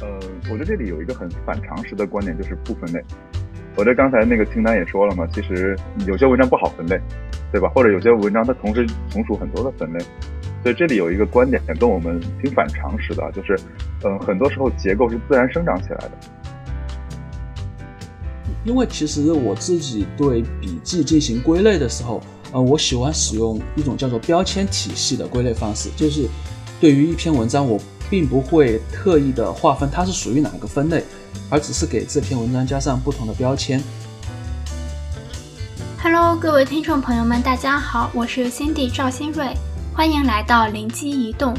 呃，我觉得这里有一个很反常识的观点，就是不分类。我觉得刚才那个清单也说了嘛，其实有些文章不好分类，对吧？或者有些文章它同时从属很多的分类，所以这里有一个观点跟我们挺反常识的，就是，嗯，很多时候结构是自然生长起来的。因为其实我自己对笔记进行归类的时候，呃，我喜欢使用一种叫做标签体系的归类方式，就是对于一篇文章我。并不会特意的划分它是属于哪个分类，而只是给这篇文章加上不同的标签。Hello，各位听众朋友们，大家好，我是 Cindy 赵新瑞，欢迎来到灵机一动。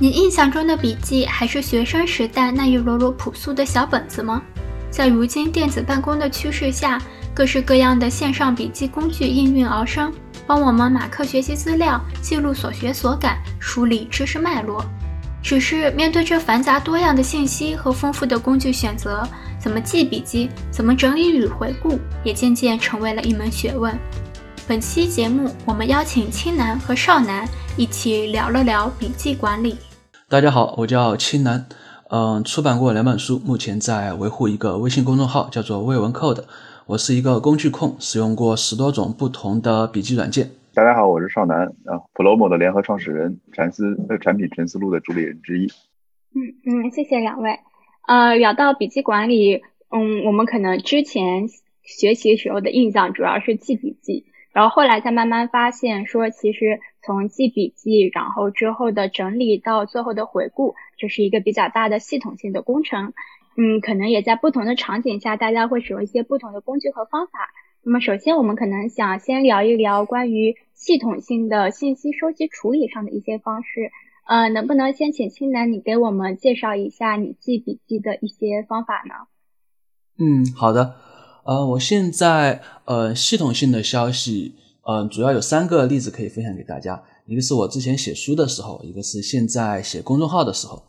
你印象中的笔记还是学生时代那一摞摞朴素的小本子吗？在如今电子办公的趋势下，各式各样的线上笔记工具应运而生，帮我们马克学习资料，记录所学所感，梳理知识脉络。只是面对这繁杂多样的信息和丰富的工具选择，怎么记笔记，怎么整理与回顾，也渐渐成为了一门学问。本期节目，我们邀请青南和少南一起聊了聊笔记管理。大家好，我叫青南，嗯，出版过两本书，目前在维护一个微信公众号，叫做“未文 code”。我是一个工具控，使用过十多种不同的笔记软件。大家好，我是少南啊，Plomo 的联合创始人，禅思呃产品沉思录的主理人之一。嗯嗯，谢谢两位。呃，聊到笔记管理，嗯，我们可能之前学习时候的印象主要是记笔记，然后后来才慢慢发现说，其实从记笔记，然后之后的整理到最后的回顾，这是一个比较大的系统性的工程。嗯，可能也在不同的场景下，大家会使用一些不同的工具和方法。那么，首先我们可能想先聊一聊关于系统性的信息收集处理上的一些方式。呃，能不能先请青南你给我们介绍一下你记笔记的一些方法呢？嗯，好的。呃，我现在呃系统性的消息，嗯，主要有三个例子可以分享给大家。一个是我之前写书的时候，一个是现在写公众号的时候。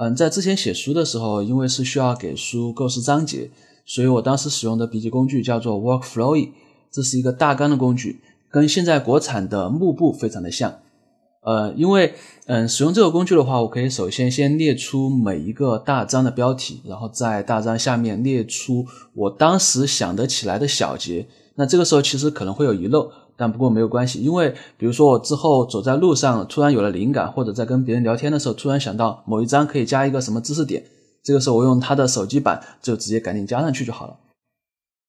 嗯，在之前写书的时候，因为是需要给书构思章节。所以我当时使用的笔记工具叫做 Workflowy，这是一个大纲的工具，跟现在国产的幕布非常的像。呃，因为嗯，使用这个工具的话，我可以首先先列出每一个大章的标题，然后在大章下面列出我当时想得起来的小节。那这个时候其实可能会有遗漏，但不过没有关系，因为比如说我之后走在路上突然有了灵感，或者在跟别人聊天的时候突然想到某一章可以加一个什么知识点。这个时候我用他的手机版就直接赶紧加上去就好了。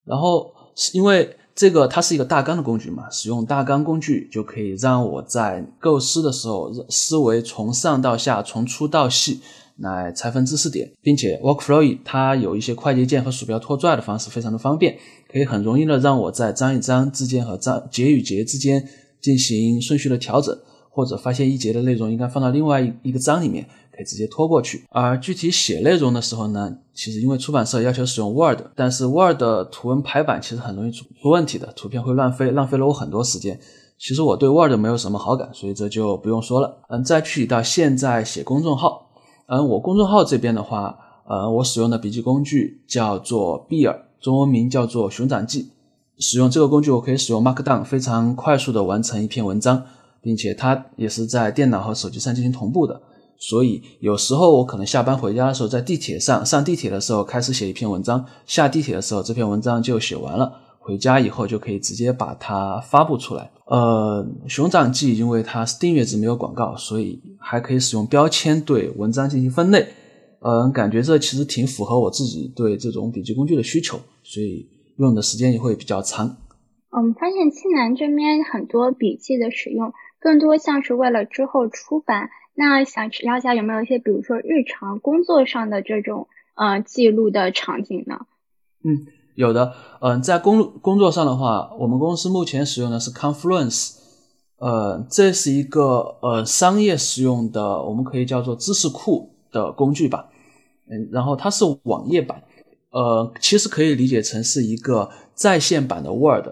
然后是因为这个它是一个大纲的工具嘛，使用大纲工具就可以让我在构思的时候思维从上到下、从粗到细来拆分知识点，并且 Workflow 它有一些快捷键和鼠标拖拽的方式，非常的方便，可以很容易的让我在章与章之间和章节与节之间进行顺序的调整，或者发现一节的内容应该放到另外一一个章里面。可以直接拖过去，而具体写内容的时候呢，其实因为出版社要求使用 Word，但是 Word 的图文排版其实很容易出出问题的，图片会乱飞，浪费了我很多时间。其实我对 Word 没有什么好感，所以这就不用说了。嗯，再具体到现在写公众号，嗯，我公众号这边的话，呃，我使用的笔记工具叫做 Bear，中文名叫做熊掌记。使用这个工具，我可以使用 Markdown 非常快速的完成一篇文章，并且它也是在电脑和手机上进行同步的。所以有时候我可能下班回家的时候，在地铁上上地铁的时候开始写一篇文章，下地铁的时候这篇文章就写完了，回家以后就可以直接把它发布出来。呃，熊掌记因为它是订阅制没有广告，所以还可以使用标签对文章进行分类。嗯，感觉这其实挺符合我自己对这种笔记工具的需求，所以用的时间也会比较长。我们发现青南这边很多笔记的使用，更多像是为了之后出版。那想聊一下有没有一些，比如说日常工作上的这种呃记录的场景呢？嗯，有的。嗯，在工工作上的话，我们公司目前使用的是 Confluence，呃，这是一个呃商业使用的，我们可以叫做知识库的工具吧。嗯，然后它是网页版，呃，其实可以理解成是一个在线版的 Word，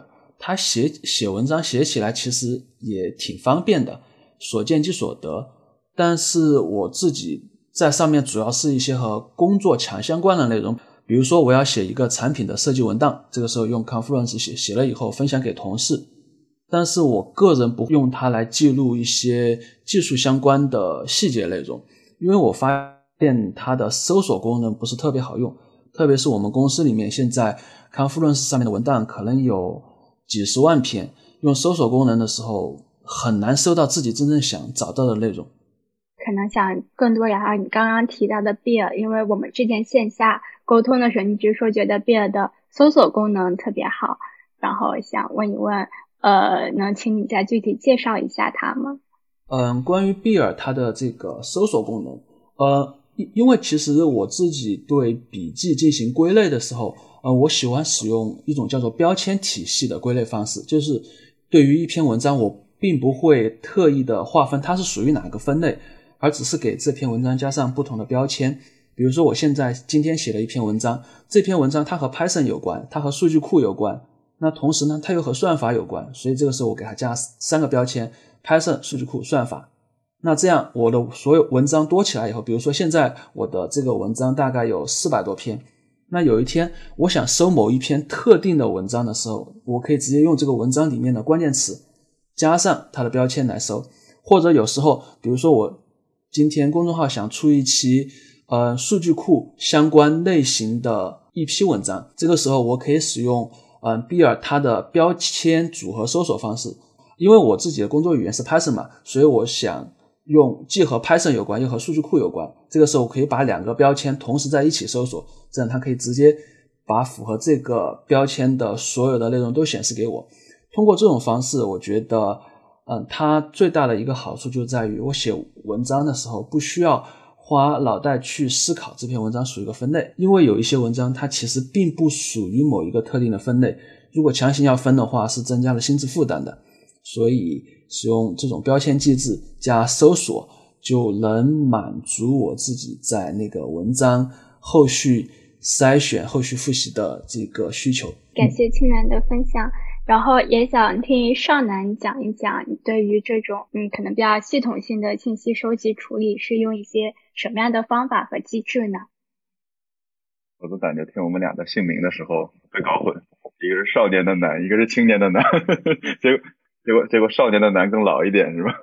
它写写文章写起来其实也挺方便的，所见即所得。但是我自己在上面主要是一些和工作强相关的内容，比如说我要写一个产品的设计文档，这个时候用 Confluence 写，写了以后分享给同事。但是我个人不用它来记录一些技术相关的细节内容，因为我发现它的搜索功能不是特别好用，特别是我们公司里面现在 Confluence 上面的文档可能有几十万篇，用搜索功能的时候很难搜到自己真正想找到的内容。可能想更多聊聊你刚刚提到的 Bear，因为我们之前线下沟通的时候，你只是说觉得 Bear 的搜索功能特别好，然后想问一问，呃，能请你再具体介绍一下它吗？嗯，关于 Bear 它的这个搜索功能，呃，因因为其实我自己对笔记进行归类的时候，呃，我喜欢使用一种叫做标签体系的归类方式，就是对于一篇文章，我并不会特意的划分它是属于哪个分类。而只是给这篇文章加上不同的标签，比如说我现在今天写了一篇文章，这篇文章它和 Python 有关，它和数据库有关，那同时呢，它又和算法有关，所以这个时候我给它加三个标签：Python、数据库、算法。那这样我的所有文章多起来以后，比如说现在我的这个文章大概有四百多篇，那有一天我想搜某一篇特定的文章的时候，我可以直接用这个文章里面的关键词加上它的标签来搜，或者有时候，比如说我。今天公众号想出一期，呃，数据库相关类型的一批文章。这个时候我可以使用，嗯，Bear 它的标签组合搜索方式。因为我自己的工作语言是 Python 嘛，所以我想用既和 Python 有关又和数据库有关。这个时候我可以把两个标签同时在一起搜索，这样它可以直接把符合这个标签的所有的内容都显示给我。通过这种方式，我觉得。嗯，它最大的一个好处就在于，我写文章的时候不需要花脑袋去思考这篇文章属于一个分类，因为有一些文章它其实并不属于某一个特定的分类，如果强行要分的话，是增加了心智负担的。所以使用这种标签机制加搜索，就能满足我自己在那个文章后续筛选、后续复习的这个需求。感谢青楠的分享。然后也想听少南讲一讲，你对于这种嗯可能比较系统性的信息收集处理是用一些什么样的方法和机制呢？我都感觉听我们俩的姓名的时候会搞混，一个是少年的男，一个是青年的男，结 果结果结果少年的男更老一点是吧？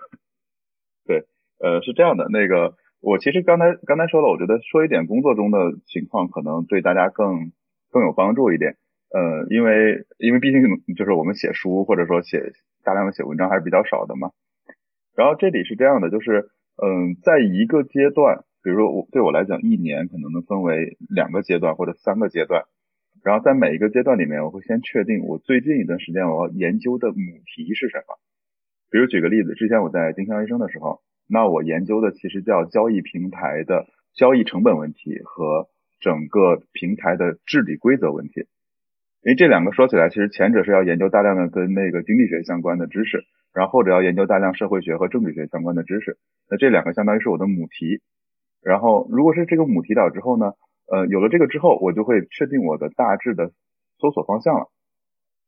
对，呃是这样的，那个我其实刚才刚才说了，我觉得说一点工作中的情况可能对大家更更有帮助一点。呃，因为因为毕竟就是我们写书或者说写大量的写文章还是比较少的嘛。然后这里是这样的，就是嗯，在一个阶段，比如说我对我来讲，一年可能能分为两个阶段或者三个阶段。然后在每一个阶段里面，我会先确定我最近一段时间我要研究的母题是什么。比如举个例子，之前我在丁香医生的时候，那我研究的其实叫交易平台的交易成本问题和整个平台的治理规则问题。因为这两个说起来，其实前者是要研究大量的跟那个经济学相关的知识，然后后者要研究大量社会学和政治学相关的知识。那这两个相当于是我的母题。然后如果是这个母题了之后呢，呃，有了这个之后，我就会确定我的大致的搜索方向了。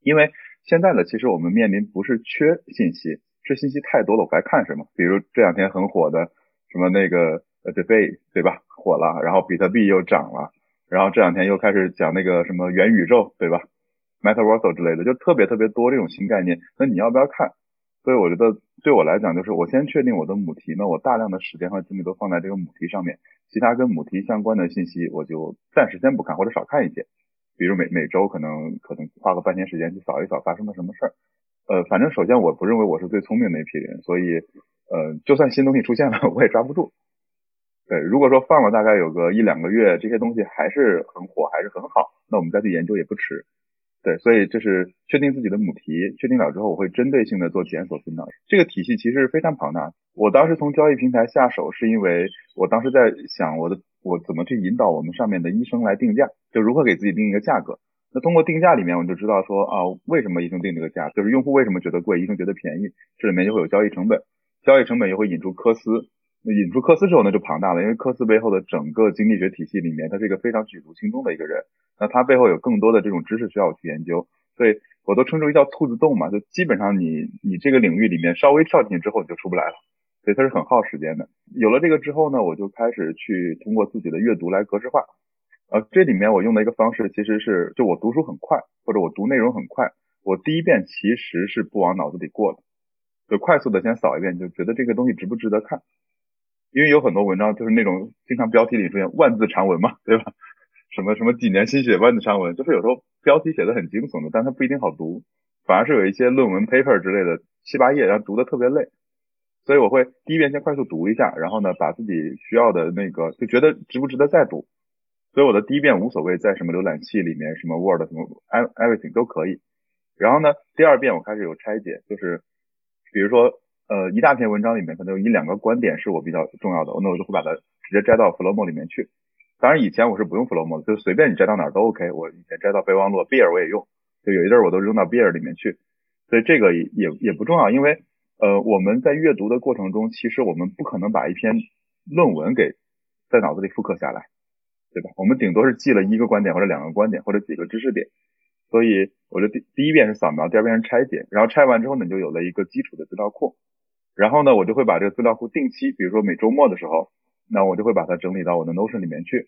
因为现在呢，其实我们面临不是缺信息，是信息太多了，我该看什么？比如这两天很火的什么那个呃 debate 对吧？火了，然后比特币又涨了。然后这两天又开始讲那个什么元宇宙，对吧？Metaverse 之类的，就特别特别多这种新概念。那你要不要看？所以我觉得对我来讲，就是我先确定我的母题，那我大量的时间和精力都放在这个母题上面，其他跟母题相关的信息我就暂时先不看或者少看一些。比如每每周可能可能花个半天时间去扫一扫发生了什么事儿。呃，反正首先我不认为我是最聪明的那批人，所以呃，就算新东西出现了，我也抓不住。对，如果说放了大概有个一两个月，这些东西还是很火，还是很好，那我们再去研究也不迟。对，所以就是确定自己的母题，确定了之后，我会针对性的做检索分导。这个体系其实非常庞大。我当时从交易平台下手，是因为我当时在想我的我怎么去引导我们上面的医生来定价，就如何给自己定一个价格。那通过定价里面，我就知道说啊，为什么医生定这个价，就是用户为什么觉得贵，医生觉得便宜，这里面就会有交易成本，交易成本又会引出科斯。那引出科斯之后，呢就庞大了，因为科斯背后的整个经济学体系里面，他是一个非常举足轻重的一个人。那他背后有更多的这种知识需要我去研究，所以我都称之为叫兔子洞嘛，就基本上你你这个领域里面稍微跳进去之后，你就出不来了，所以它是很耗时间的。有了这个之后呢，我就开始去通过自己的阅读来格式化。呃，这里面我用的一个方式其实是，就我读书很快，或者我读内容很快，我第一遍其实是不往脑子里过的，就快速的先扫一遍，就觉得这个东西值不值得看。因为有很多文章就是那种经常标题里出现万字长文嘛，对吧？什么什么几年心血万字长文，就是有时候标题写的很惊悚的，但它不一定好读，反而是有一些论文 paper 之类的七八页，然后读的特别累。所以我会第一遍先快速读一下，然后呢，把自己需要的那个就觉得值不值得再读。所以我的第一遍无所谓在什么浏览器里面，什么 Word 什么 everything 都可以。然后呢，第二遍我开始有拆解，就是比如说呃一大篇文章里面可能有一两个观点是我比较重要的，那我就会把它直接摘到 Flowmo 里面去。当然以前我是不用 Flowmo 的，就随便你摘到哪儿都 OK。我以前摘到备忘录 Beer 我也用，就有一阵儿我都扔到 Beer 里面去。所以这个也也不重要，因为。呃，我们在阅读的过程中，其实我们不可能把一篇论文给在脑子里复刻下来，对吧？我们顶多是记了一个观点或者两个观点或者几个知识点。所以，我的第第一遍是扫描，第二遍是拆解，然后拆完之后呢，你就有了一个基础的资料库。然后呢，我就会把这个资料库定期，比如说每周末的时候，那我就会把它整理到我的 Notion 里面去。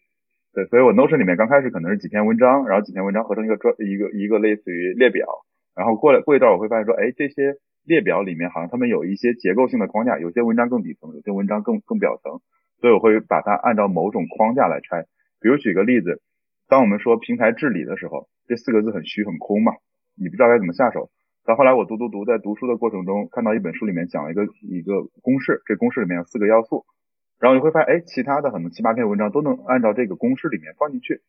对，所以我 Notion 里面刚开始可能是几篇文章，然后几篇文章合成一个专一个一个类似于列表，然后过来过一段我会发现说，哎，这些。列表里面好像他们有一些结构性的框架，有些文章更底层，有些文章更更表层，所以我会把它按照某种框架来拆。比如举个例子，当我们说平台治理的时候，这四个字很虚很空嘛，你不知道该怎么下手。到后来我读读读，在读书的过程中看到一本书里面讲了一个一个公式，这公式里面有四个要素，然后你会发现，哎，其他的可能七八篇文章都能按照这个公式里面放进去，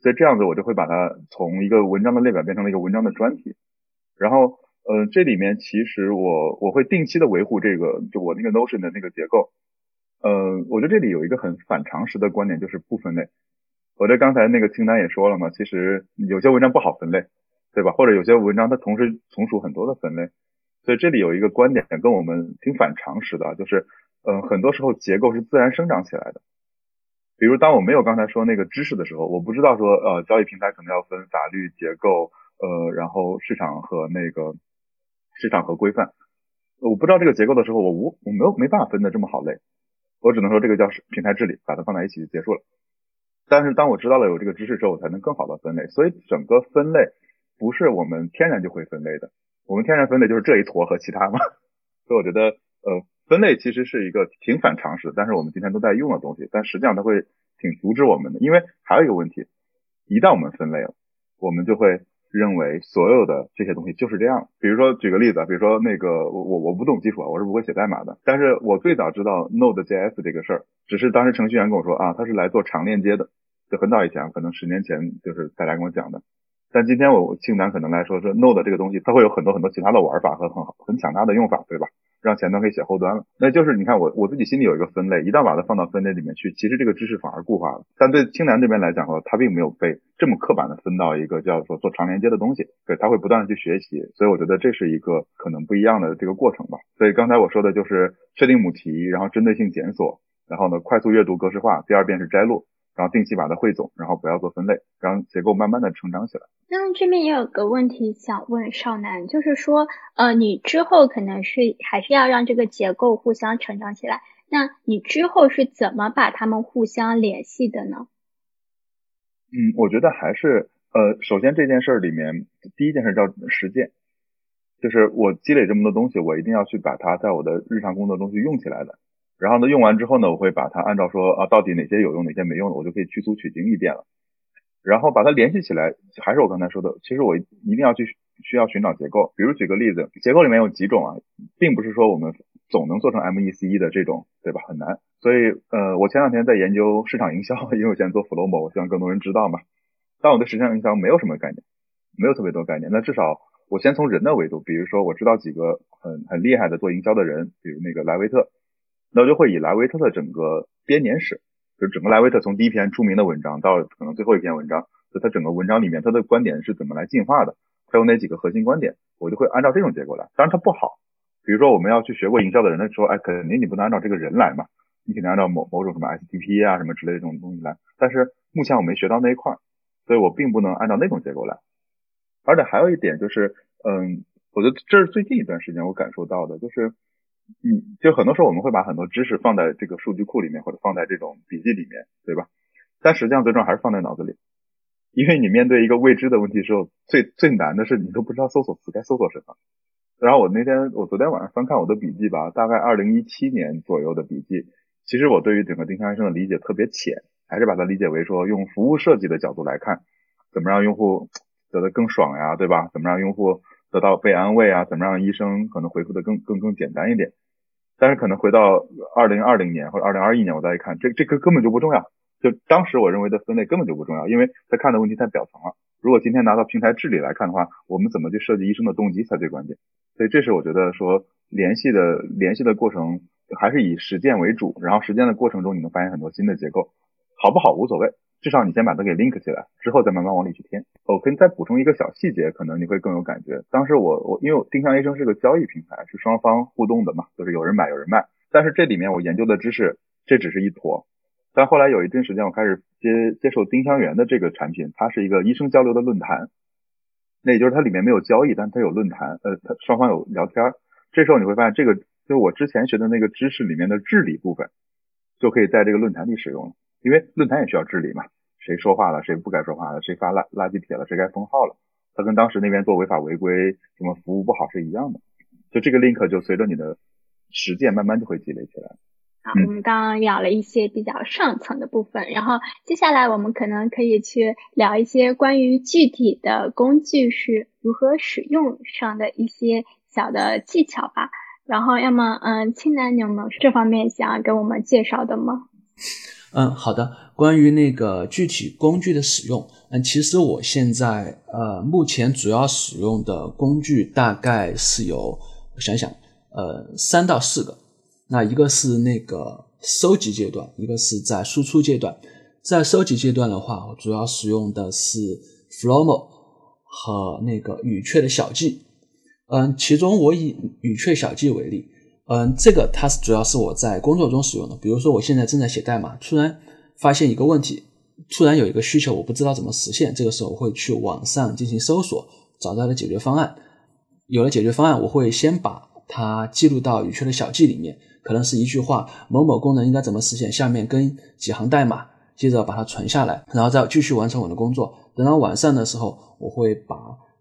所以这样子我就会把它从一个文章的列表变成了一个文章的专题，然后。呃，这里面其实我我会定期的维护这个，就我那个 Notion 的那个结构。呃，我觉得这里有一个很反常识的观点，就是不分类。我在刚才那个清单也说了嘛，其实有些文章不好分类，对吧？或者有些文章它同时从属很多的分类。所以这里有一个观点跟我们挺反常识的，就是，嗯，很多时候结构是自然生长起来的。比如当我没有刚才说那个知识的时候，我不知道说，呃，交易平台可能要分法律结构，呃，然后市场和那个。市场和规范，我不知道这个结构的时候，我无我没有没办法分的这么好类，我只能说这个叫平台治理，把它放在一起就结束了。但是当我知道了有这个知识之后，我才能更好的分类。所以整个分类不是我们天然就会分类的，我们天然分类就是这一坨和其他嘛。所以我觉得呃分类其实是一个挺反常识，但是我们今天都在用的东西，但实际上它会挺阻止我们的，因为还有一个问题，一旦我们分类了，我们就会。认为所有的这些东西就是这样。比如说，举个例子啊，比如说那个我我我不懂基础啊，我是不会写代码的。但是我最早知道 Node.js 这个事儿，只是当时程序员跟我说啊，他是来做长链接的，就很早以前，可能十年前就是大家跟我讲的。但今天我青南可能来说，说 Node 这个东西，它会有很多很多其他的玩法和很好很强大的用法，对吧？让前端可以写后端了，那就是你看我我自己心里有一个分类，一旦把它放到分类里面去，其实这个知识反而固化了。但对青南这边来讲的话，它并没有被这么刻板的分到一个叫做做长连接的东西，对，它会不断的去学习，所以我觉得这是一个可能不一样的这个过程吧。所以刚才我说的就是确定母题，然后针对性检索，然后呢快速阅读格式化，第二遍是摘录。然后定期把它汇总，然后不要做分类，让结构慢慢的成长起来。那这边也有个问题想问少南，就是说，呃，你之后可能是还是要让这个结构互相成长起来，那你之后是怎么把它们互相联系的呢？嗯，我觉得还是，呃，首先这件事儿里面第一件事叫实践，就是我积累这么多东西，我一定要去把它在我的日常工作中去用起来的。然后呢，用完之后呢，我会把它按照说啊，到底哪些有用，哪些没用的，我就可以去粗取精一遍了。然后把它联系起来，还是我刚才说的，其实我一定要去需要寻找结构。比如举个例子，结构里面有几种啊，并不是说我们总能做成 M E C E 的这种，对吧？很难。所以呃，我前两天在研究市场营销，因为我现在做 Flomo，我希望更多人知道嘛。但我对市场营销没有什么概念，没有特别多概念。那至少我先从人的维度，比如说我知道几个很很厉害的做营销的人，比如那个莱维特。那我就会以莱维特的整个编年史，就整个莱维特从第一篇出名的文章到可能最后一篇文章，就他整个文章里面他的观点是怎么来进化的，他有哪几个核心观点，我就会按照这种结构来。当然它不好，比如说我们要去学过营销的人，说，哎，肯定你不能按照这个人来嘛，你肯定按照某某种什么 STP 啊什么之类的这种东西来。但是目前我没学到那一块，所以我并不能按照那种结构来。而且还有一点就是，嗯，我觉得这是最近一段时间我感受到的，就是。嗯，就很多时候我们会把很多知识放在这个数据库里面，或者放在这种笔记里面，对吧？但实际上最终还是放在脑子里，因为你面对一个未知的问题时候，最最难的是你都不知道搜索词该搜索什么。然后我那天，我昨天晚上翻看我的笔记吧，大概二零一七年左右的笔记，其实我对于整个丁香医生的理解特别浅，还是把它理解为说用服务设计的角度来看，怎么让用户得更爽呀，对吧？怎么让用户得到被安慰啊？怎么让医生可能回复的更更更简单一点？但是可能回到二零二零年或者二零二一年，我再一看，这这个根本就不重要。就当时我认为的分类根本就不重要，因为他看的问题太表层了。如果今天拿到平台治理来看的话，我们怎么去设计医生的动机才最关键。所以这是我觉得说联系的联系的过程还是以实践为主，然后实践的过程中你能发现很多新的结构，好不好无所谓，至少你先把它给 link 起来，之后再慢慢往里去添。我可以再补充一个小细节，可能你会更有感觉。当时我我因为丁香医生是个交易平台，是双方互动的嘛，就是有人买有人卖。但是这里面我研究的知识，这只是一坨。但后来有一段时间，我开始接接受丁香园的这个产品，它是一个医生交流的论坛。那也就是它里面没有交易，但它有论坛，呃，它双方有聊天。这时候你会发现，这个就是我之前学的那个知识里面的治理部分，就可以在这个论坛里使用了。因为论坛也需要治理嘛，谁说话了，谁不该说话了，谁发垃垃圾帖了，谁该封号了，它跟当时那边做违法违规、什么服务不好是一样的。就这个 link 就随着你的实践，慢慢就会积累起来。好，我们刚刚聊了一些比较上层的部分，然后接下来我们可能可以去聊一些关于具体的工具是如何使用上的一些小的技巧吧。然后，要么，嗯，青楠，你有没有这方面想要给我们介绍的吗？嗯，好的。关于那个具体工具的使用，嗯，其实我现在呃，目前主要使用的工具大概是有，我想想，呃，三到四个。那一个是那个收集阶段，一个是在输出阶段。在收集阶段的话，我主要使用的是 Flomo 和那个语雀的小记。嗯，其中我以语雀小记为例，嗯，这个它是主要是我在工作中使用的。比如说，我现在正在写代码，突然发现一个问题，突然有一个需求，我不知道怎么实现，这个时候我会去网上进行搜索，找到了解决方案。有了解决方案，我会先把它记录到语雀的小记里面。可能是一句话，某某功能应该怎么实现？下面跟几行代码，接着把它存下来，然后再继续完成我的工作。等到晚上的时候，我会把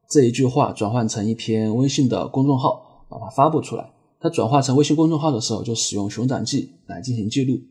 这一句话转换成一篇微信的公众号，把它发布出来。它转化成微信公众号的时候，就使用熊掌记来进行记录。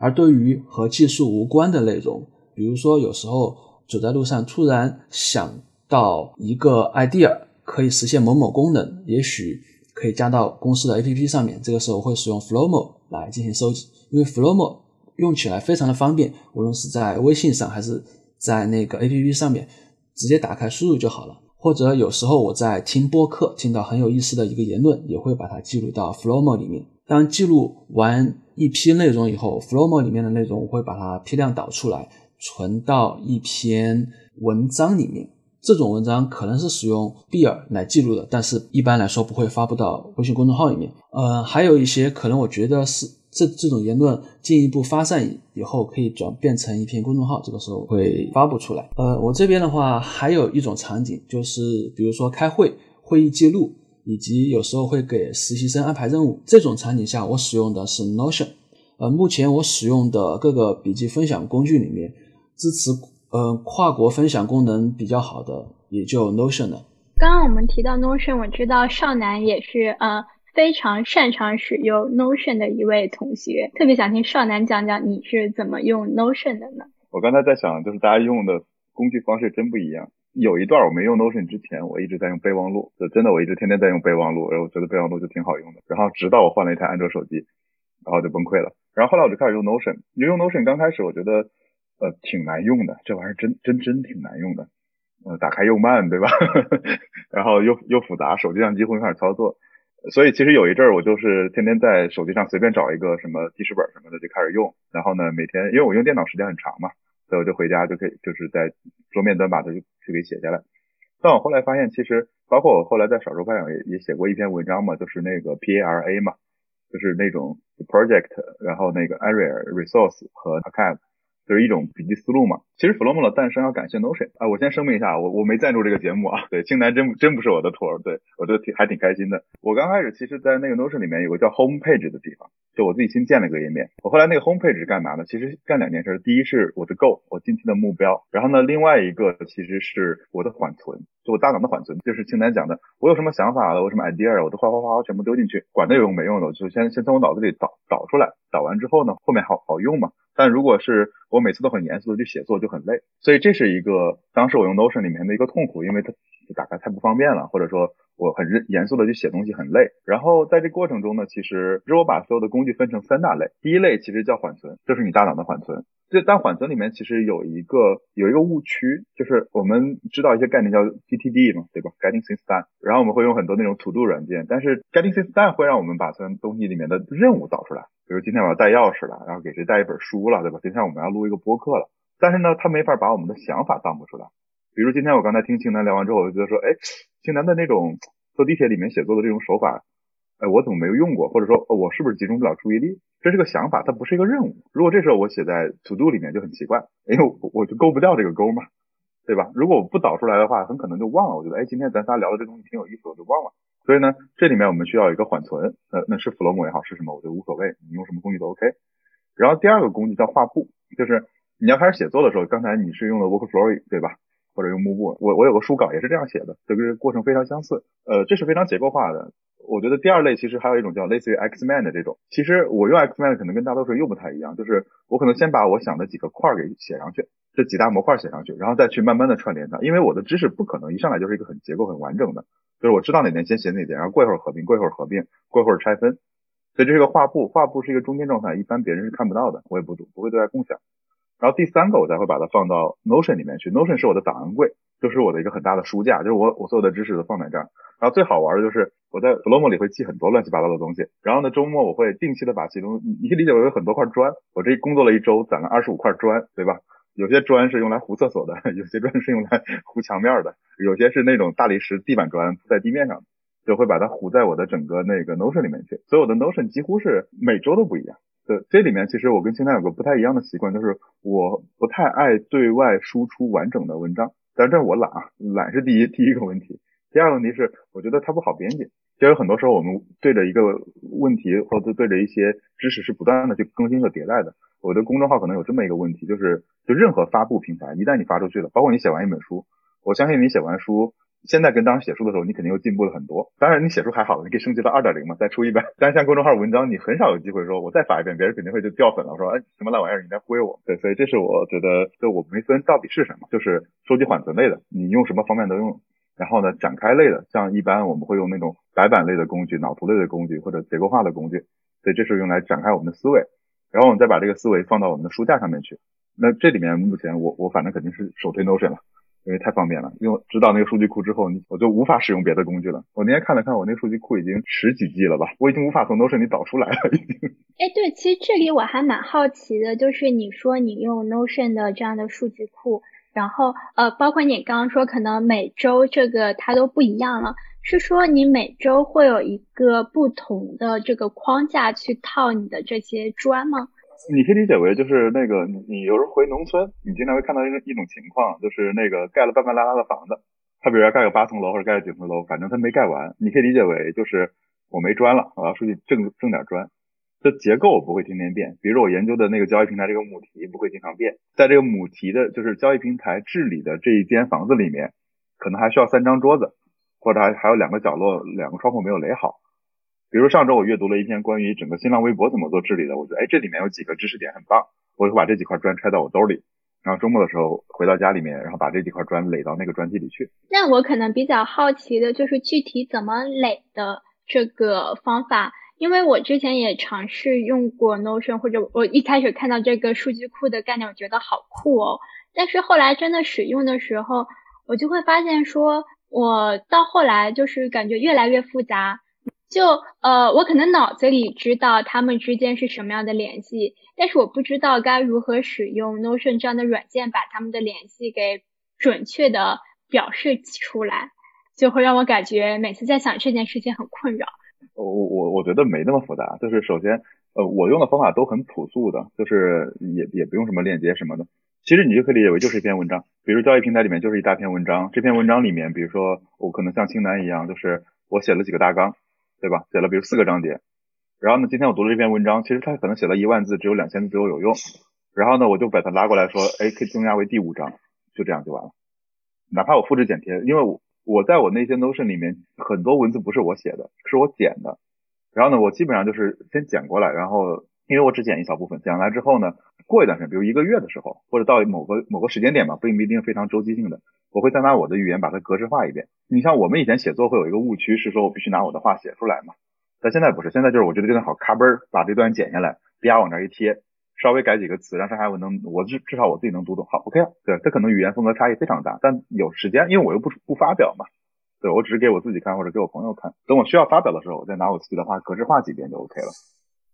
而对于和技术无关的内容，比如说有时候走在路上突然想到一个 idea，可以实现某某功能，也许。可以加到公司的 A P P 上面，这个时候会使用 Flomo 来进行收集，因为 Flomo 用起来非常的方便，无论是在微信上还是在那个 A P P 上面，直接打开输入就好了。或者有时候我在听播客，听到很有意思的一个言论，也会把它记录到 Flomo 里面。当记录完一批内容以后，Flomo 里面的内容我会把它批量导出来，存到一篇文章里面。这种文章可能是使用 Bear 来记录的，但是一般来说不会发布到微信公众号里面。呃，还有一些可能我觉得是这这种言论进一步发散以后可以转变成一篇公众号，这个时候会发布出来。呃，我这边的话还有一种场景，就是比如说开会、会议记录，以及有时候会给实习生安排任务，这种场景下我使用的是 Notion。呃，目前我使用的各个笔记分享工具里面支持。呃，跨国分享功能比较好的也就 Notion 了。刚刚我们提到 Notion，我知道少南也是呃非常擅长使用 Notion 的一位同学，特别想听少南讲讲你是怎么用 Notion 的呢？我刚才在想，就是大家用的工具方式真不一样。有一段我没用 Notion 之前，我一直在用备忘录，就真的我一直天天在用备忘录，然后我觉得备忘录就挺好用的。然后直到我换了一台安卓手机，然后就崩溃了。然后后来我就开始用 Notion，因为用 Notion 刚开始我觉得。呃，挺难用的，这玩意儿真真真挺难用的，呃，打开又慢，对吧？然后又又复杂，手机上几乎没法操作。所以其实有一阵儿，我就是天天在手机上随便找一个什么记事本什么的就开始用。然后呢，每天因为我用电脑时间很长嘛，所以我就回家就可以就是在桌面端把它就就给写下来。但我后来发现，其实包括我后来在少数派上也也写过一篇文章嘛，就是那个 PARA 嘛，就是那种 project，然后那个 area resource 和 archive。就是一种笔记思路嘛。其实 Flomo 的诞生要感谢 Notion 啊，我先声明一下，我我没赞助这个节目啊。对，青南真真不是我的托儿，对我觉得挺还挺开心的。我刚开始其实，在那个 Notion 里面有个叫 Home Page 的地方，就我自己新建了一个页面。我后来那个 Home Page 是干嘛呢？其实干两件事，第一是我的 Goal，我近期的目标。然后呢，另外一个其实是我的缓存，就我大脑的缓存，就是青南讲的，我有什么想法了，我什么 idea，我都哗哗哗全部丢进去，管它有用没用的，我就先先从我脑子里导导出来，导完之后呢，后面好好用嘛。但如果是我每次都很严肃的去写作，就很累。所以这是一个当时我用 Notion 里面的一个痛苦，因为它打开太不方便了，或者说我很认严肃的去写东西很累。然后在这过程中呢，其实其实我把所有的工具分成三大类，第一类其实叫缓存，就是你大脑的缓存。这但缓存里面其实有一个有一个误区，就是我们知道一些概念叫 GTD 嘛，对吧？Getting things done。然后我们会用很多那种 To Do 软件，但是 Getting things done 会让我们把从东西里面的任务导出来。比如今天我要带钥匙了，然后给谁带一本书了，对吧？今天我们要录一个播客了，但是呢，他没法把我们的想法当不出来。比如今天我刚才听清南聊完之后，我就觉得说，哎，青南的那种坐地铁里面写作的这种手法，哎，我怎么没有用过？或者说，我是不是集中不了注意力？这是个想法，它不是一个任务。如果这时候我写在 To Do 里面就很奇怪，因为我我就勾不掉这个勾嘛，对吧？如果我不导出来的话，很可能就忘了。我觉得，哎，今天咱仨聊的这东西挺有意思，我就忘了。所以呢，这里面我们需要一个缓存，呃，那是 FLOM 也好，是什么，我觉得无所谓，你用什么工具都 OK。然后第二个工具叫画布，就是你要开始写作的时候，刚才你是用的 Workflow 对吧？或者用幕布，我我有个书稿也是这样写的，这个过程非常相似。呃，这是非常结构化的。我觉得第二类其实还有一种叫类似于 Xman 的这种，其实我用 Xman 可能跟大多数人又不太一样，就是我可能先把我想的几个块儿给写上去，这几大模块写上去，然后再去慢慢的串联它，因为我的知识不可能一上来就是一个很结构很完整的。就是我知道哪点先写哪点，然后过一会儿合并，过一会儿合并，过一会儿拆分，所以这是个画布，画布是一个中间状态，一般别人是看不到的，我也不不会对外共享。然后第三个我才会把它放到 Notion 里面去，Notion 是我的档案柜，就是我的一个很大的书架，就是我我所有的知识都放在这儿。然后最好玩的就是我在 Flomo 里会记很多乱七八糟的东西，然后呢周末我会定期的把其中，你可以理解为有很多块砖，我这工作了一周攒了二十五块砖，对吧？有些砖是用来糊厕所的，有些砖是用来糊墙面的，有些是那种大理石地板砖铺在地面上，就会把它糊在我的整个那个 Notion 里面去。所以我的 Notion 几乎是每周都不一样。这里面其实我跟青丹有个不太一样的习惯，就是我不太爱对外输出完整的文章，但是这我懒啊，懒是第一第一个问题。第二个问题是，我觉得它不好编辑。就有很多时候我们对着一个问题或者对着一些知识是不断的去更新和迭代的。我的公众号可能有这么一个问题，就是就任何发布平台，一旦你发出去了，包括你写完一本书，我相信你写完书，现在跟当时写书的时候，你肯定又进步了很多。当然你写书还好，你可以升级到二点零嘛，再出一版。但是像公众号文章，你很少有机会说我再发一遍，别人肯定会就掉粉了，说哎什么烂玩意儿，你在忽悠我。对，所以这是我觉得，就我没分到底是什么，就是收集缓存类的，你用什么方面都用。然后呢，展开类的，像一般我们会用那种白板类的工具、脑图类的工具或者结构化的工具，所以这是用来展开我们的思维。然后我们再把这个思维放到我们的书架上面去。那这里面目前我我反正肯定是首推 Notion 了，因为太方便了。因为知道那个数据库之后，你我就无法使用别的工具了。我那天看了看，我那个数据库已经十几 G 了吧，我已经无法从 Notion 里导出来了，已经。哎，对，其实这里我还蛮好奇的，就是你说你用 Notion 的这样的数据库，然后呃，包括你刚刚说可能每周这个它都不一样了。是说你每周会有一个不同的这个框架去套你的这些砖吗？你可以理解为就是那个你你有时候回农村，你经常会看到一一种情况，就是那个盖了半半拉拉的房子，他比如要盖个八层楼或者盖个九层楼，反正他没盖完。你可以理解为就是我没砖了，我要出去挣挣点砖。这结构不会天天变，比如说我研究的那个交易平台这个母题不会经常变，在这个母题的就是交易平台治理的这一间房子里面，可能还需要三张桌子。或者还还有两个角落，两个窗户没有垒好。比如上周我阅读了一篇关于整个新浪微博怎么做治理的，我觉得哎这里面有几个知识点很棒，我就把这几块砖揣到我兜里，然后周末的时候回到家里面，然后把这几块砖垒到那个砖基里去。那我可能比较好奇的就是具体怎么垒的这个方法，因为我之前也尝试用过 Notion，或者我一开始看到这个数据库的概念，我觉得好酷哦，但是后来真的使用的时候，我就会发现说。我到后来就是感觉越来越复杂，就呃，我可能脑子里知道他们之间是什么样的联系，但是我不知道该如何使用 Notion 这样的软件把他们的联系给准确的表示出来，就会让我感觉每次在想这件事情很困扰。我我我觉得没那么复杂，就是首先呃，我用的方法都很朴素的，就是也也不用什么链接什么的。其实你就可以理解为就是一篇文章，比如交易平台里面就是一大篇文章，这篇文章里面，比如说我可能像青南一样，就是我写了几个大纲，对吧？写了比如四个章节，然后呢，今天我读了这篇文章，其实它可能写了一万字，只有两千字左右有用，然后呢，我就把它拉过来说，哎，可以增加为第五章，就这样就完了。哪怕我复制剪贴，因为我我在我那些 Notion 里面很多文字不是我写的，是我剪的，然后呢，我基本上就是先剪过来，然后。因为我只剪一小部分，剪完之后呢，过一段时间，比如一个月的时候，或者到某个某个时间点吧，并不一定非常周期性的，我会再拿我的语言把它格式化一遍。你像我们以前写作会有一个误区，是说我必须拿我的话写出来嘛，但现在不是，现在就是我觉得这段好咔嘣，把这段剪下来，啪往那一贴，稍微改几个词，让上海文能，我至至少我自己能读懂，好，OK 了。对，这可能语言风格差异非常大，但有时间，因为我又不不发表嘛，对我只是给我自己看或者给我朋友看，等我需要发表的时候，我再拿我自己的话格式化几遍就 OK 了。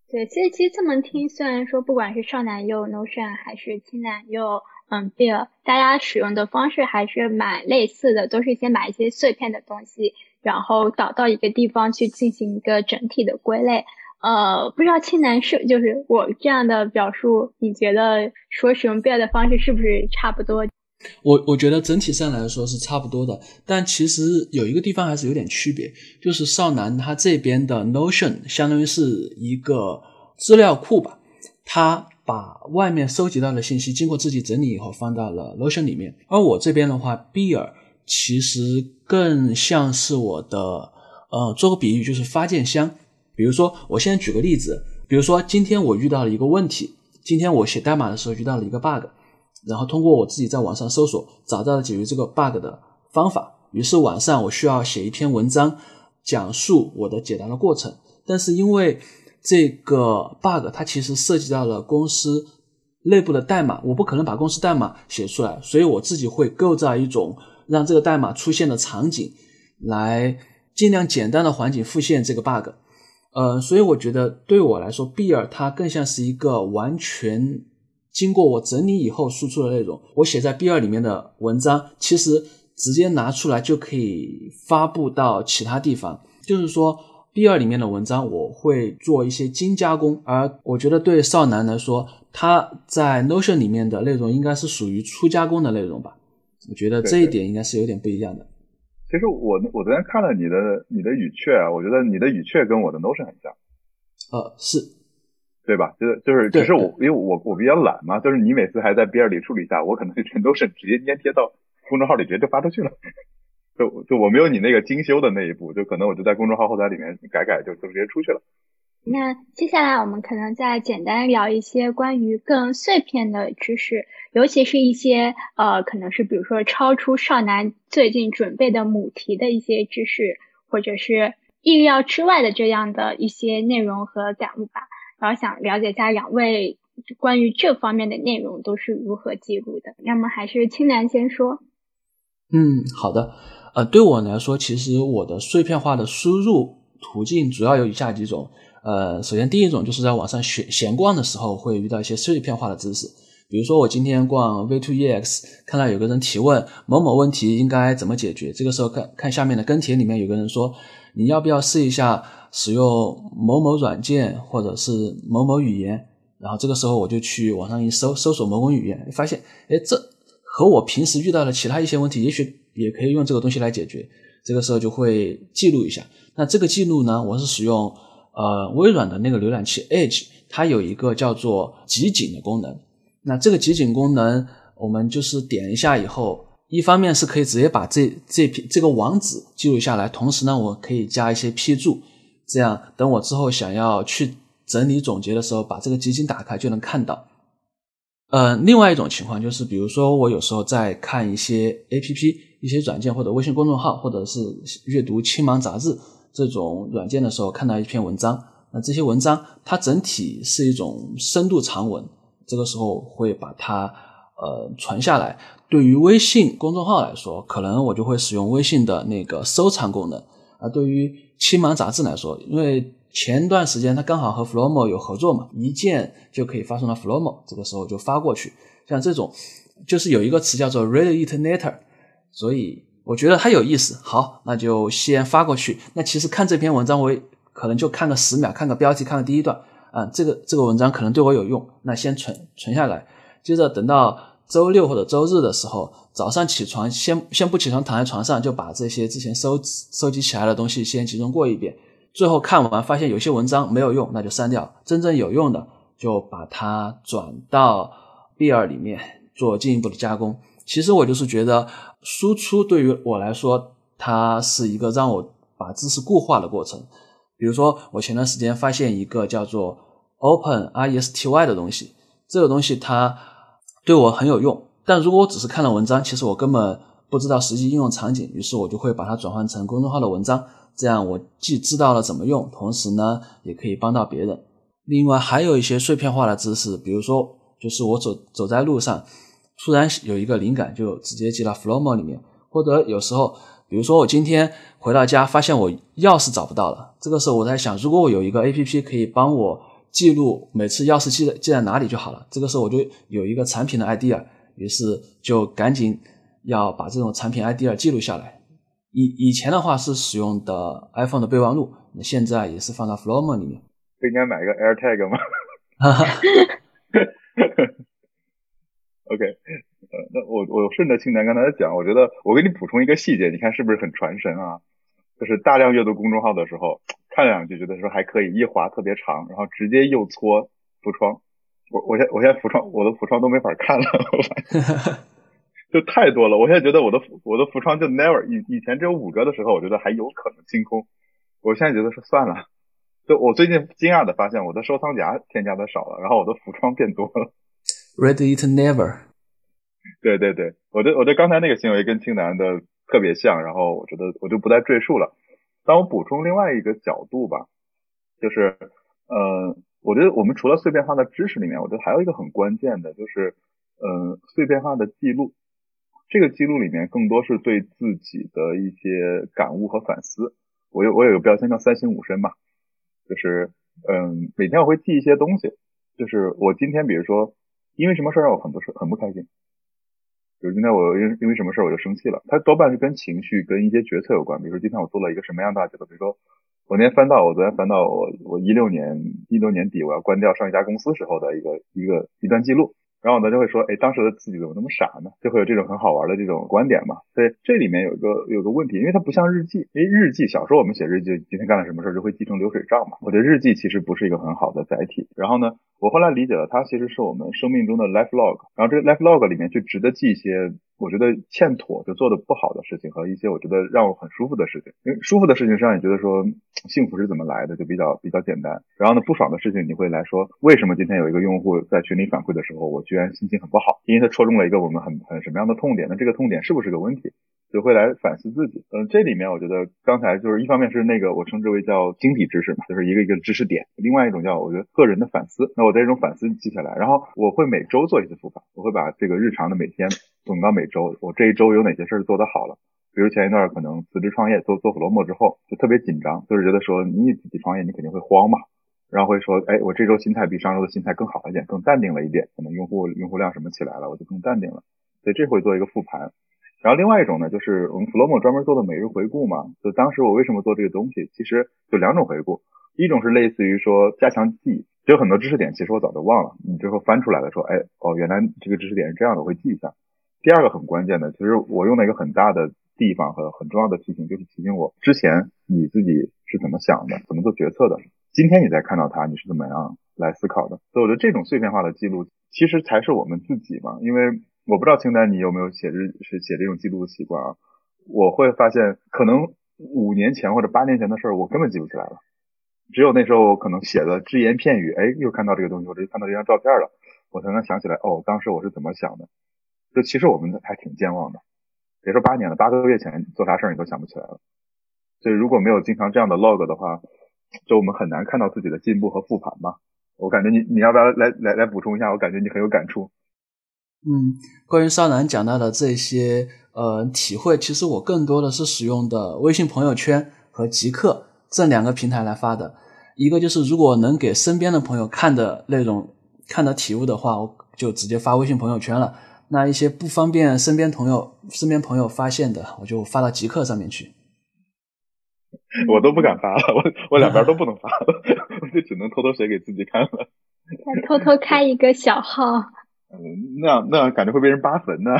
对，其实其实这么听，虽然说不管是少男优 Notion 还是青男优嗯 Bear，大家使用的方式还是蛮类似的，都是先把一些碎片的东西，然后导到一个地方去进行一个整体的归类。呃，不知道青男是就是我这样的表述，你觉得说使用 Bear 的方式是不是差不多？我我觉得整体上来说是差不多的，但其实有一个地方还是有点区别，就是少男他这边的 Notion 相当于是一个资料库吧，他把外面收集到的信息经过自己整理以后放到了 Notion 里面，而我这边的话，Bear 其实更像是我的，呃，做个比喻就是发件箱。比如说，我现在举个例子，比如说今天我遇到了一个问题，今天我写代码的时候遇到了一个 bug。然后通过我自己在网上搜索，找到了解决这个 bug 的方法。于是晚上我需要写一篇文章，讲述我的解答的过程。但是因为这个 bug 它其实涉及到了公司内部的代码，我不可能把公司代码写出来，所以我自己会构造一种让这个代码出现的场景，来尽量简单的环境复现这个 bug。呃，所以我觉得对我来说，比尔它更像是一个完全。经过我整理以后输出的内容，我写在 B 二里面的文章，其实直接拿出来就可以发布到其他地方。就是说，B 二里面的文章我会做一些精加工，而我觉得对少男来说，他在 Notion 里面的内容应该是属于初加工的内容吧？我觉得这一点应该是有点不一样的。其实我我昨天看了你的你的语雀啊，我觉得你的语雀跟我的 Notion 很像。呃，是。对吧？就是就是，只是我因为我我比较懒嘛，就是你每次还在 B 二里处理一下，我可能就全都是直接粘贴到公众号里，直接就发出去了。就就我没有你那个精修的那一步，就可能我就在公众号后台里面改改，就就直接出去了。那接下来我们可能再简单聊一些关于更碎片的知识，尤其是一些呃，可能是比如说超出少男最近准备的母题的一些知识，或者是意料之外的这样的一些内容和感悟吧。然后想了解一下两位关于这方面的内容都是如何记录的。那么还是青南先说。嗯，好的。呃，对我来说，其实我的碎片化的输入途径主要有以下几种。呃，首先第一种就是在网上闲闲逛的时候会遇到一些碎片化的知识，比如说我今天逛 V2EX，看到有个人提问某某问题应该怎么解决，这个时候看看下面的跟帖里面有个人说，你要不要试一下？使用某某软件或者是某某语言，然后这个时候我就去网上一搜，搜索某某语言，发现，哎，这和我平时遇到的其他一些问题，也许也可以用这个东西来解决。这个时候就会记录一下。那这个记录呢，我是使用呃微软的那个浏览器 Edge，它有一个叫做集锦的功能。那这个集锦功能，我们就是点一下以后，一方面是可以直接把这这篇这个网址记录下来，同时呢，我可以加一些批注。这样，等我之后想要去整理总结的时候，把这个集锦打开就能看到。呃，另外一种情况就是，比如说我有时候在看一些 A P P、一些软件或者微信公众号，或者是阅读青芒杂志这种软件的时候，看到一篇文章，那这些文章它整体是一种深度长文，这个时候会把它呃传下来。对于微信公众号来说，可能我就会使用微信的那个收藏功能，而对于青芒杂志来说，因为前段时间它刚好和 Flomo 有合作嘛，一键就可以发送到 Flomo，这个时候就发过去。像这种，就是有一个词叫做 Read It Later，所以我觉得它有意思。好，那就先发过去。那其实看这篇文章，我可能就看个十秒，看个标题，看个第一段，啊，这个这个文章可能对我有用，那先存存下来，接着等到周六或者周日的时候，早上起床先先不起床，躺在床上就把这些之前收收集起来的东西先集中过一遍，最后看完发现有些文章没有用，那就删掉，真正有用的就把它转到 B 二里面做进一步的加工。其实我就是觉得输出对于我来说，它是一个让我把知识固化的过程。比如说，我前段时间发现一个叫做 Open RESTY 的东西，这个东西它对我很有用。但如果我只是看了文章，其实我根本不知道实际应用场景，于是我就会把它转换成公众号的文章，这样我既知道了怎么用，同时呢也可以帮到别人。另外还有一些碎片化的知识，比如说就是我走走在路上，突然有一个灵感，就直接记到 Flomo 里面，或者有时候。比如说，我今天回到家，发现我钥匙找不到了。这个时候，我在想，如果我有一个 A P P 可以帮我记录每次钥匙记在记在哪里就好了。这个时候，我就有一个产品的 idea，于是就赶紧要把这种产品 idea 记录下来。以以前的话是使用的 iPhone 的备忘录，那现在也是放到 Flomo 里面。不应该买个 AirTag 吗哈哈？OK。呃，那我我顺着青南刚才讲，我觉得我给你补充一个细节，你看是不是很传神啊？就是大量阅读公众号的时候，看两句觉得说还可以，一划特别长，然后直接右搓浮窗。我我现我现在浮窗我的浮窗都没法看了，就太多了。我现在觉得我的我的浮窗就 never 以以前只有五个的时候，我觉得还有可能清空。我现在觉得说算了。就我最近惊讶的发现，我的收藏夹添加的少了，然后我的浮窗变多了。Read it never。对对对，我的我的刚才那个行为跟青楠的特别像，然后我觉得我就不再赘述了。但我补充另外一个角度吧，就是呃，我觉得我们除了碎片化的知识里面，我觉得还有一个很关键的，就是呃碎片化的记录。这个记录里面更多是对自己的一些感悟和反思。我有我有个标签叫三省吾身嘛，就是嗯每天我会记一些东西，就是我今天比如说因为什么事让我很不很不开心。比如今天我因因为什么事我就生气了，它多半是跟情绪跟一些决策有关。比如说今天我做了一个什么样的决策，比如说我那天翻到我昨天翻到我我一六年一六年底我要关掉上一家公司时候的一个一个一段记录。然后呢就会说，哎，当时的自己怎么那么傻呢？就会有这种很好玩的这种观点嘛。所以这里面有一个有个问题，因为它不像日记。因为日记小时候我们写日记，今天干了什么事就会记成流水账嘛。我觉得日记其实不是一个很好的载体。然后呢，我后来理解了，它其实是我们生命中的 life log。然后这个 life log 里面就值得记一些。我觉得欠妥就做的不好的事情和一些我觉得让我很舒服的事情，因为舒服的事情上你觉得说幸福是怎么来的就比较比较简单，然后呢不爽的事情你会来说为什么今天有一个用户在群里反馈的时候我居然心情很不好，因为他戳中了一个我们很很什么样的痛点，那这个痛点是不是个问题？就会来反思自己。嗯，这里面我觉得刚才就是一方面是那个我称之为叫晶体知识嘛，就是一个一个知识点；另外一种叫我觉得个人的反思。那我这种反思你记下来，然后我会每周做一次复盘，我会把这个日常的每天总到每周，我这一周有哪些事儿做得好了。比如前一段可能辞职创业做做普罗莫之后就特别紧张，就是觉得说你自己创业你肯定会慌嘛，然后会说哎我这周心态比上周的心态更好一点，更淡定了一点，可能用户用户量什么起来了，我就更淡定了。所以这会做一个复盘。然后另外一种呢，就是我们 Flomo 专门做的每日回顾嘛。就当时我为什么做这个东西，其实就两种回顾，一种是类似于说加强记忆，有很多知识点其实我早就忘了，你最后翻出来了说，哎，哦，原来这个知识点是这样的，我会记一下。第二个很关键的，其实我用了一个很大的地方和很重要的提醒，就是提醒我之前你自己是怎么想的，怎么做决策的，今天你再看到它，你是怎么样来思考的。所以我觉得这种碎片化的记录，其实才是我们自己嘛，因为。我不知道清单你有没有写日是写这种记录的习惯啊？我会发现可能五年前或者八年前的事儿我根本记不起来了，只有那时候我可能写的只言片语，哎，又看到这个东西，或者看到这张照片了，我才能想起来哦，当时我是怎么想的。就其实我们还挺健忘的，别说八年了，八个月前做啥事儿你都想不起来了。所以如果没有经常这样的 log 的话，就我们很难看到自己的进步和复盘吧。我感觉你你要不要来来来补充一下？我感觉你很有感触。嗯，关于少男讲到的这些呃体会，其实我更多的是使用的微信朋友圈和极客这两个平台来发的。一个就是如果能给身边的朋友看的内容、看的体悟的话，我就直接发微信朋友圈了。那一些不方便身边朋友、身边朋友发现的，我就发到极客上面去。我都不敢发了，我我两边都不能发了，我就只能偷偷写给自己看了。再偷偷开一个小号。那样那样感觉会被人扒坟呢，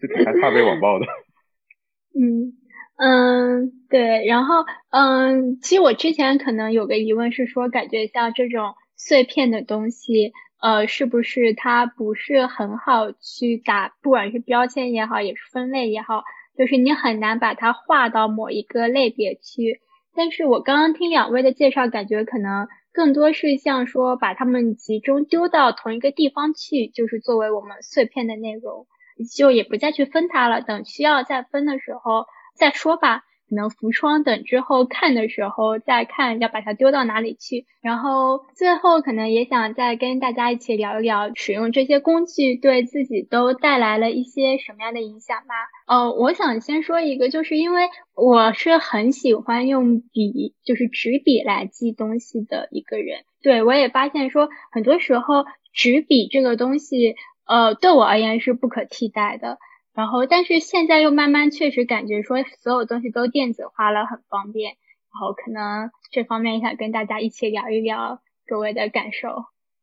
就挺害怕被网暴的。嗯嗯，对，然后嗯，其实我之前可能有个疑问是说，感觉像这种碎片的东西，呃，是不是它不是很好去打，不管是标签也好，也是分类也好，就是你很难把它划到某一个类别去。但是我刚刚听两位的介绍，感觉可能更多是像说把它们集中丢到同一个地方去，就是作为我们碎片的内容。就也不再去分它了，等需要再分的时候再说吧。可能浮窗等之后看的时候再看，要把它丢到哪里去。然后最后可能也想再跟大家一起聊一聊，使用这些工具对自己都带来了一些什么样的影响吧。呃，我想先说一个，就是因为我是很喜欢用笔，就是纸笔来记东西的一个人。对我也发现说，很多时候纸笔这个东西。呃，对我而言是不可替代的。然后，但是现在又慢慢确实感觉说，所有东西都电子化了，很方便。然后，可能这方面也想跟大家一起聊一聊各位的感受。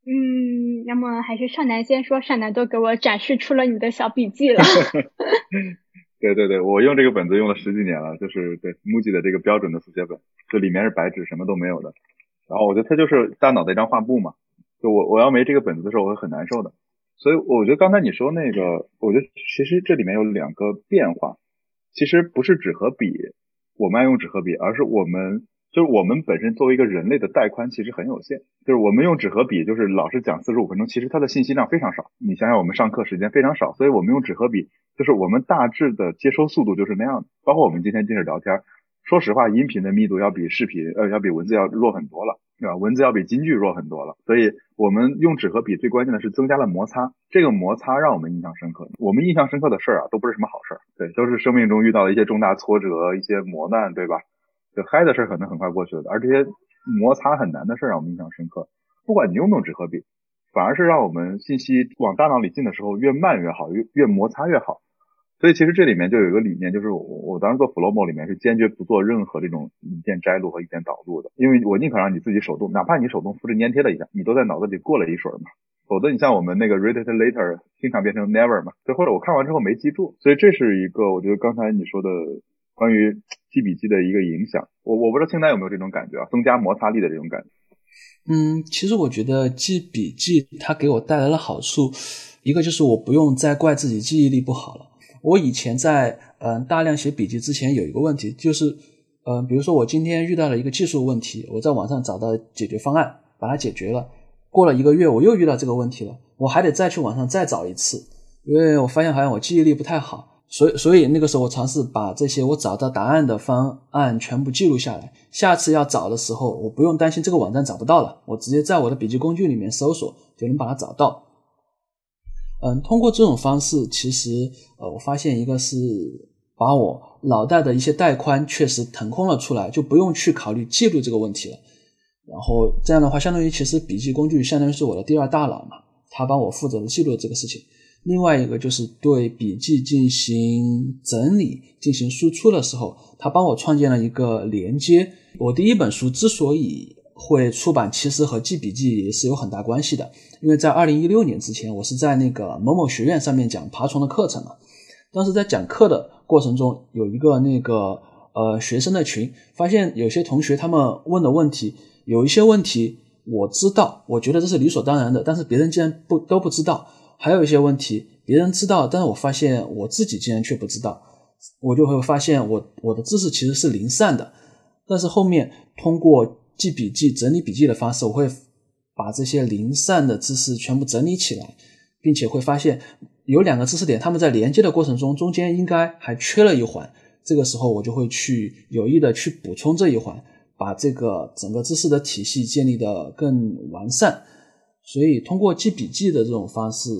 嗯，那么还是少男先说，少男都给我展示出了你的小笔记了。对对对，我用这个本子用了十几年了，就是对 MUJI 的这个标准的速写本，就里面是白纸，什么都没有的。然后我觉得它就是大脑的一张画布嘛。就我我要没这个本子的时候，我会很难受的。所以我觉得刚才你说那个，我觉得其实这里面有两个变化，其实不是纸和笔，我们爱用纸和笔，而是我们就是我们本身作为一个人类的带宽其实很有限，就是我们用纸和笔，就是老师讲四十五分钟，其实它的信息量非常少。你想想我们上课时间非常少，所以我们用纸和笔，就是我们大致的接收速度就是那样的。包括我们今天接着聊天，说实话，音频的密度要比视频呃要比文字要弱很多了。对吧？文字要比京剧弱很多了，所以我们用纸和笔最关键的是增加了摩擦，这个摩擦让我们印象深刻。我们印象深刻的事儿啊，都不是什么好事儿，对，都是生命中遇到了一些重大挫折、一些磨难，对吧？就嗨的事儿可能很快过去了，而这些摩擦很难的事儿让我们印象深刻。不管你用不用纸和笔，反而是让我们信息往大脑里进的时候越慢越好，越越摩擦越好。所以其实这里面就有一个理念，就是我我当时做 Flowmo 里面是坚决不做任何这种一键摘录和一键导入的，因为我宁可让你自己手动，哪怕你手动复制粘贴了一下，你都在脑子里过了一水嘛。否则你像我们那个 read it later 经常变成 never 嘛，就或者我看完之后没记住。所以这是一个我觉得刚才你说的关于记笔记的一个影响。我我不知道青丹有没有这种感觉啊，增加摩擦力的这种感觉。嗯，其实我觉得记笔记它给我带来了好处，一个就是我不用再怪自己记忆力不好了。我以前在嗯大量写笔记之前有一个问题，就是嗯比如说我今天遇到了一个技术问题，我在网上找到解决方案，把它解决了。过了一个月，我又遇到这个问题了，我还得再去网上再找一次，因为我发现好像我记忆力不太好，所以所以那个时候我尝试把这些我找到答案的方案全部记录下来，下次要找的时候，我不用担心这个网站找不到了，我直接在我的笔记工具里面搜索就能把它找到。嗯，通过这种方式，其实呃，我发现一个是把我脑袋的一些带宽确实腾空了出来，就不用去考虑记录这个问题了。然后这样的话，相当于其实笔记工具相当于是我的第二大脑嘛，它帮我负责记录这个事情。另外一个就是对笔记进行整理、进行输出的时候，它帮我创建了一个连接。我第一本书之所以会出版，其实和记笔记也是有很大关系的。因为在二零一六年之前，我是在那个某某学院上面讲爬虫的课程嘛。当时在讲课的过程中，有一个那个呃学生的群，发现有些同学他们问的问题，有一些问题我知道，我觉得这是理所当然的，但是别人竟然不都不知道；还有一些问题别人知道，但是我发现我自己竟然却不知道，我就会发现我我的知识其实是零散的。但是后面通过记笔记、整理笔记的方式，我会。把这些零散的知识全部整理起来，并且会发现有两个知识点，他们在连接的过程中，中间应该还缺了一环。这个时候，我就会去有意的去补充这一环，把这个整个知识的体系建立的更完善。所以，通过记笔记的这种方式，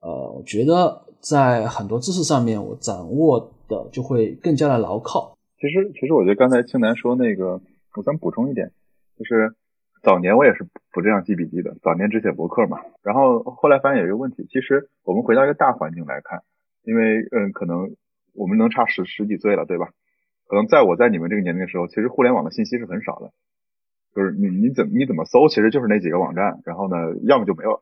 呃，我觉得在很多知识上面，我掌握的就会更加的牢靠。其实，其实我觉得刚才青楠说那个，我想补充一点，就是。早年我也是不这样记笔记的，早年只写博客嘛。然后后来发现有一个问题，其实我们回到一个大环境来看，因为嗯，可能我们能差十十几岁了，对吧？可能在我在你们这个年龄的时候，其实互联网的信息是很少的，就是你你怎你怎么搜，其实就是那几个网站，然后呢，要么就没有，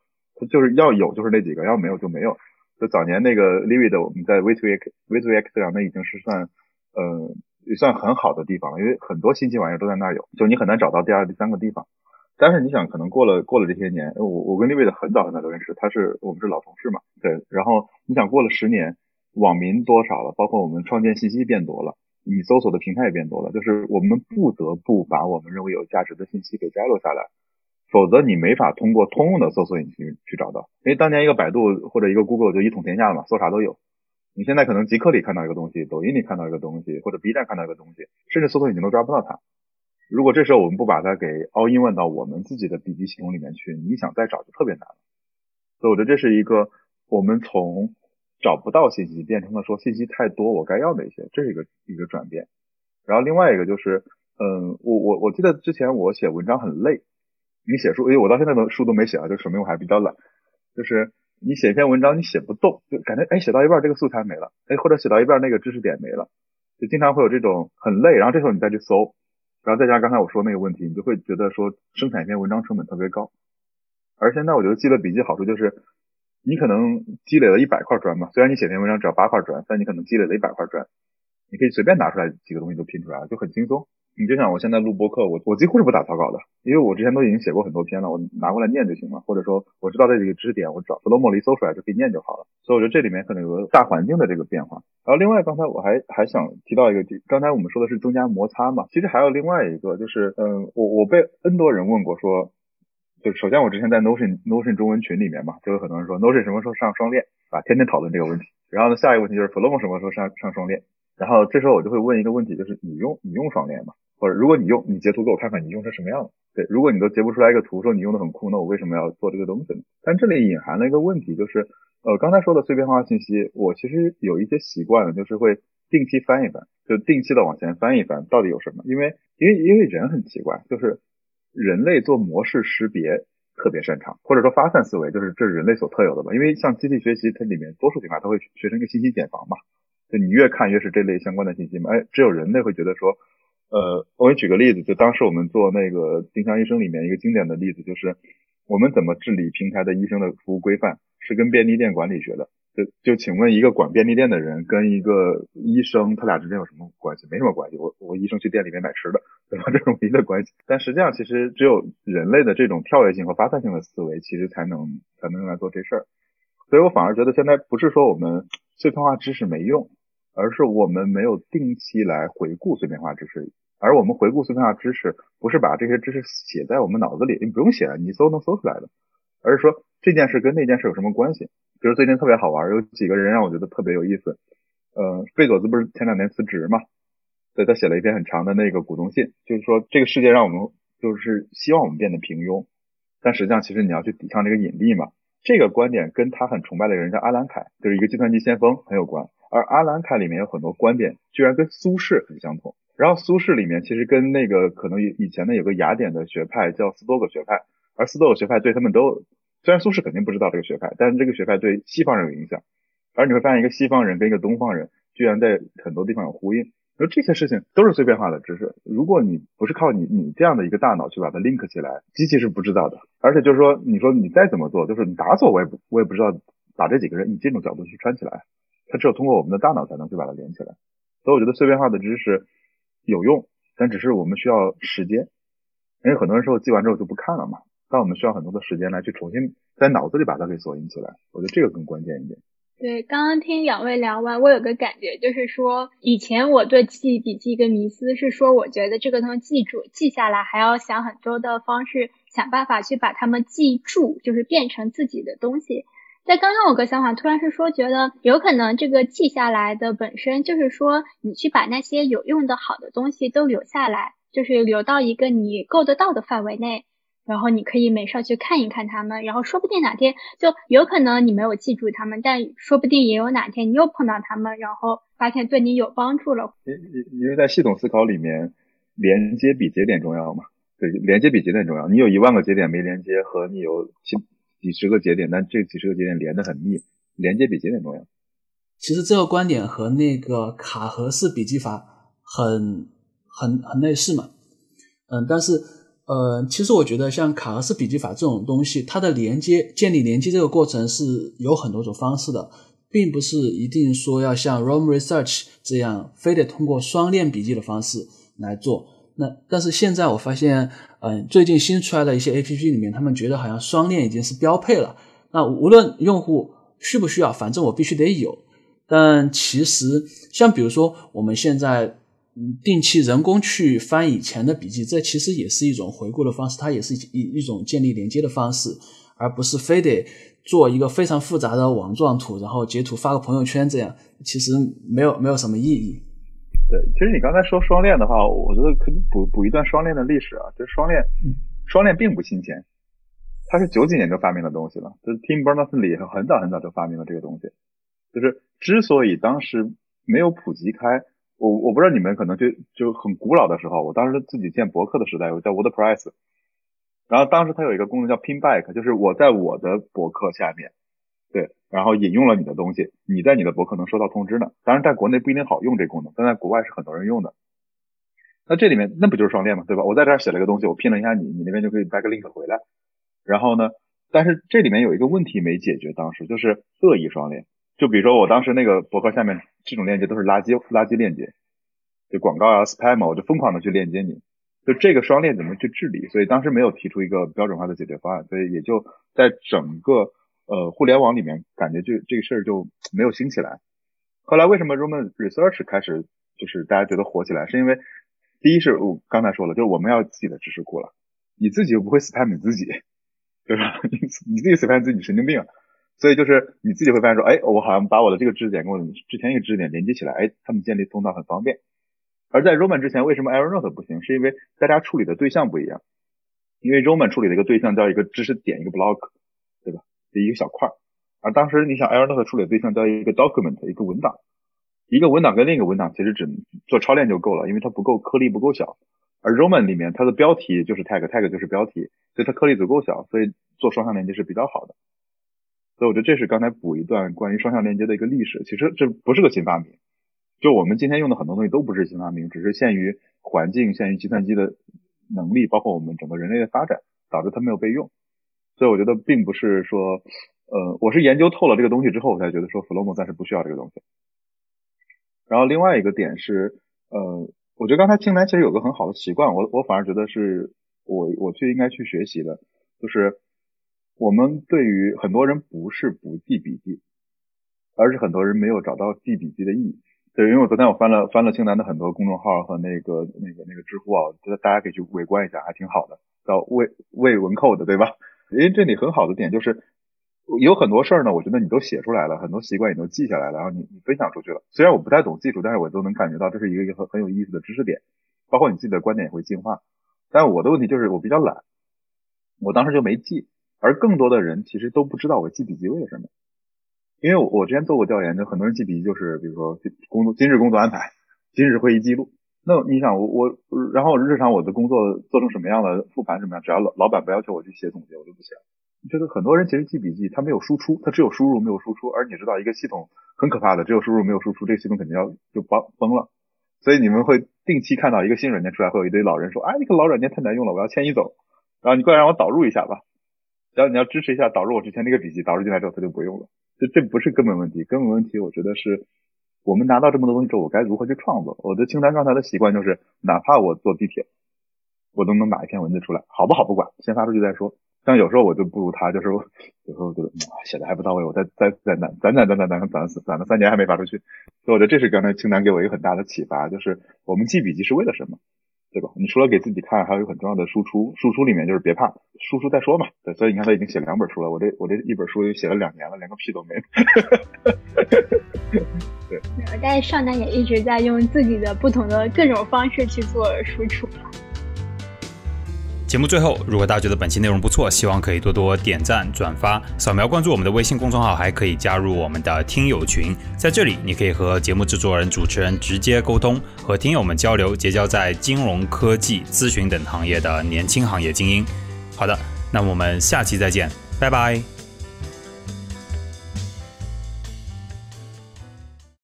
就是要有就是那几个，要没有就没有。就早年那个 Livid，我们在 V2X V2X 上，那已经是算呃也算很好的地方了，因为很多新奇玩意都在那儿有，就你很难找到第二、第三个地方。但是你想，可能过了过了这些年，我我跟 Livid 很早很早就认识，他是我们是老同事嘛，对。然后你想过了十年，网民多少了，包括我们创建信息变多了，你搜索的平台也变多了，就是我们不得不把我们认为有价值的信息给摘录下来。否则你没法通过通用的搜索引擎去找到，因为当年一个百度或者一个 Google 就一统天下了嘛，搜啥都有。你现在可能极客里看到一个东西，抖音里看到一个东西，或者 B 站看到一个东西，甚至搜索引擎都抓不到它。如果这时候我们不把它给 all in 问到我们自己的笔记系统里面去，你想再找就特别难。所以我觉得这是一个我们从找不到信息变成了说信息太多，我该要哪些，这是一个一个转变。然后另外一个就是，嗯，我我我记得之前我写文章很累。你写书，因为我到现在都书都没写啊，就说明我还比较懒。就是你写一篇文章，你写不动，就感觉哎，写到一半这个素材没了，哎，或者写到一半那个知识点没了，就经常会有这种很累。然后这时候你再去搜，然后再加上刚才我说那个问题，你就会觉得说生产一篇文章成本特别高。而现在我觉得记了笔记好处就是，你可能积累了一百块砖嘛，虽然你写篇文章只要八块砖，但你可能积累了一百块砖，你可以随便拿出来几个东西都拼出来了，就很轻松。你就像我现在录播课，我我几乎是不打草稿的，因为我之前都已经写过很多篇了，我拿过来念就行了，或者说我知道这几个知识点，我找弗洛莫里搜出来就可以念就好了。所以我觉得这里面可能有个大环境的这个变化。然后另外刚才我还还想提到一个，刚才我们说的是增加摩擦嘛，其实还有另外一个就是，嗯，我我被 N 多人问过说，就首先我之前在 Notion Notion 中文群里面嘛，就有很多人说 Notion 什么时候上双链啊，天天讨论这个问题。然后呢，下一个问题就是弗洛莫什么时候上上双链？然后这时候我就会问一个问题，就是你用你用双链吗？或者如果你用，你截图给我看看，你用成什么样了？对，如果你都截不出来一个图，说你用的很酷，那我为什么要做这个东西呢？但这里隐含了一个问题，就是呃，刚才说的碎片化信息，我其实有一些习惯，就是会定期翻一翻，就定期的往前翻一翻，到底有什么？因为因为因为人很奇怪，就是人类做模式识别特别擅长，或者说发散思维，就是这是人类所特有的吧？因为像机器学习，它里面多数情况它会学成一个信息茧房嘛，就你越看越是这类相关的信息嘛，哎，只有人类会觉得说。呃，我给你举个例子，就当时我们做那个丁香医生里面一个经典的例子，就是我们怎么治理平台的医生的服务规范，是跟便利店管理学的。就就请问一个管便利店的人跟一个医生，他俩之间有什么关系？没什么关系。我我医生去店里面买吃的，对吧？这种唯一的关系。但实际上，其实只有人类的这种跳跃性和发散性的思维，其实才能才能用来做这事儿。所以我反而觉得现在不是说我们碎片化知识没用。而是我们没有定期来回顾碎片化知识，而我们回顾碎片化知识，不是把这些知识写在我们脑子里，你不用写了，你搜能搜出来的，而是说这件事跟那件事有什么关系。比如最近特别好玩，有几个人让我觉得特别有意思。呃，贝佐斯不是前两年辞职嘛？对他写了一篇很长的那个股东信，就是说这个世界让我们就是希望我们变得平庸，但实际上其实你要去抵抗这个引力嘛。这个观点跟他很崇拜的人叫阿兰凯，就是一个计算机先锋很有关。而阿兰凯里面有很多观点，居然跟苏轼很相同。然后苏轼里面其实跟那个可能以前的有个雅典的学派叫斯多葛学派，而斯多葛学派对他们都，虽然苏轼肯定不知道这个学派，但是这个学派对西方人有影响。而你会发现一个西方人跟一个东方人居然在很多地方有呼应。而这些事情都是碎片化的知识，如果你不是靠你你这样的一个大脑去把它 link 起来，机器是不知道的。而且就是说，你说你再怎么做，就是你打锁我也不我也不知道把这几个人以这种角度去穿起来。它只有通过我们的大脑才能去把它连起来，所以我觉得碎片化的知识有用，但只是我们需要时间，因为很多人说记完之后就不看了嘛，但我们需要很多的时间来去重新在脑子里把它给锁印起来，我觉得这个更关键一点。对，刚刚听两位聊完，我有个感觉，就是说以前我对记笔记一个迷思是说，我觉得这个东西记住记下来，还要想很多的方式，想办法去把它们记住，就是变成自己的东西。在刚刚有个想法，突然是说，觉得有可能这个记下来的本身就是说，你去把那些有用的好的东西都留下来，就是留到一个你够得到的范围内，然后你可以没事去看一看他们，然后说不定哪天就有可能你没有记住他们，但说不定也有哪天你又碰到他们，然后发现对你有帮助了。因因因为在系统思考里面，连接比节点重要嘛？对，连接比节点重要。你有一万个节点没连接，和你有几。十个节点，但这几十个节点连得很密，连接比节点重要。其实这个观点和那个卡盒式笔记法很很很类似嘛。嗯，但是呃，其实我觉得像卡盒式笔记法这种东西，它的连接建立连接这个过程是有很多种方式的，并不是一定说要像 Roam Research 这样，非得通过双链笔记的方式来做。那但是现在我发现，嗯，最近新出来的一些 A P P 里面，他们觉得好像双链已经是标配了。那无论用户需不需要，反正我必须得有。但其实像比如说我们现在定期人工去翻以前的笔记，这其实也是一种回顾的方式，它也是一一种建立连接的方式，而不是非得做一个非常复杂的网状图，然后截图发个朋友圈这样，其实没有没有什么意义。对，其实你刚才说双链的话，我觉得可以补补一段双链的历史啊。就是双链，双链并不新鲜，它是九几年就发明的东西了。就是 Tim Berners-Lee 很早很早就发明了这个东西。就是之所以当时没有普及开，我我不知道你们可能就就很古老的时候，我当时自己建博客的时代，我叫 WordPress，然后当时它有一个功能叫 Pinback，就是我在我的博客下面。然后引用了你的东西，你在你的博客能收到通知呢。当然，在国内不一定好用这功能，但在国外是很多人用的。那这里面那不就是双链吗？对吧？我在这儿写了个东西，我拼了一下你，你那边就可以 back link 回来。然后呢，但是这里面有一个问题没解决，当时就是恶意双链。就比如说我当时那个博客下面这种链接都是垃圾垃圾链接，就广告啊 spam，我就疯狂的去链接你。就这个双链怎么去治理？所以当时没有提出一个标准化的解决方案，所以也就在整个。呃，互联网里面感觉就这个事儿就没有兴起来。后来为什么 Roman Research 开始就是大家觉得火起来？是因为第一是我刚才说了，就是我们要自己的知识库了，你自己又不会 spam 你自己，对吧？你你自己 spam 自己神经病，所以就是你自己会发现说，哎，我好像把我的这个知识点跟我之前一个知识点连接起来，哎，他们建立通道很方便。而在 Roman 之前，为什么 Evernote 不行？是因为大家处理的对象不一样，因为 Roman 处理的一个对象叫一个知识点，一个 block。的一个小块，而当时你想，Evernote 处理对象叫一个 document，一个文档，一个文档跟另一个文档其实只做超链就够了，因为它不够颗粒不够小。而 Roman 里面它的标题就是 tag，tag 就是标题，所以它颗粒足够小，所以做双向连接是比较好的。所以我觉得这是刚才补一段关于双向连接的一个历史。其实这不是个新发明，就我们今天用的很多东西都不是新发明，只是限于环境、限于计算机的能力，包括我们整个人类的发展，导致它没有被用。所以我觉得并不是说，呃，我是研究透了这个东西之后，我才觉得说 Flomo 暂时不需要这个东西。然后另外一个点是，呃，我觉得刚才青南其实有个很好的习惯，我我反而觉得是我我去应该去学习的，就是我们对于很多人不是不记笔记，而是很多人没有找到记笔记的意义。对，因为我昨天我翻了翻了青南的很多公众号和那个那个那个知乎啊，觉得大家可以去围观一下，还挺好的，叫魏魏文扣的，对吧？因为这里很好的点就是，有很多事儿呢，我觉得你都写出来了，很多习惯你都记下来了，然后你你分享出去了。虽然我不太懂技术，但是我都能感觉到这是一个很很有意思的知识点，包括你自己的观点也会进化。但我的问题就是我比较懒，我当时就没记，而更多的人其实都不知道我记笔记为了什么。因为我我之前做过调研，就很多人记笔记就是比如说工作今日工作安排、今日会议记录。那你想我我，然后日常我的工作做成什么样的复盘什么样，只要老老板不要求我去写总结，我就不写。了。这个很多人其实记笔记，他没有输出，他只有输入没有输出。而你知道一个系统很可怕的，只有输入没有输出，这个系统肯定要就崩崩了。所以你们会定期看到一个新软件出来，会有一堆老人说，哎，那个老软件太难用了，我要迁移走。然后你过来让我导入一下吧，然后你要支持一下导入我之前那个笔记，导入进来之后他就不用了。这这不是根本问题，根本问题我觉得是。我们拿到这么多东西之后，我该如何去创作？我的清单刚才的习惯就是，哪怕我坐地铁，我都能打一篇文字出来，好不好不管，先发出去再说。但有时候我就不如他，就是有时候觉得写的还不到位，我再再再攒攒攒攒攒攒攒攒了三年还没发出去。所以我觉得这是刚才清单给我一个很大的启发，就是我们记笔记是为了什么，对吧？你除了给自己看，还有一个很重要的输出，输出里面就是别怕，输出再说嘛。对，所以你看他已经写两本书了，我这我这一本书写了两年了，连个屁都没。对，但是上单也一直在用自己的不同的各种方式去做输出。节目最后，如果大家觉得本期内容不错，希望可以多多点赞、转发、扫描关注我们的微信公众号，还可以加入我们的听友群。在这里，你可以和节目制作人、主持人直接沟通，和听友们交流，结交在金融科技、咨询等行业的年轻行业精英。好的，那我们下期再见，拜拜。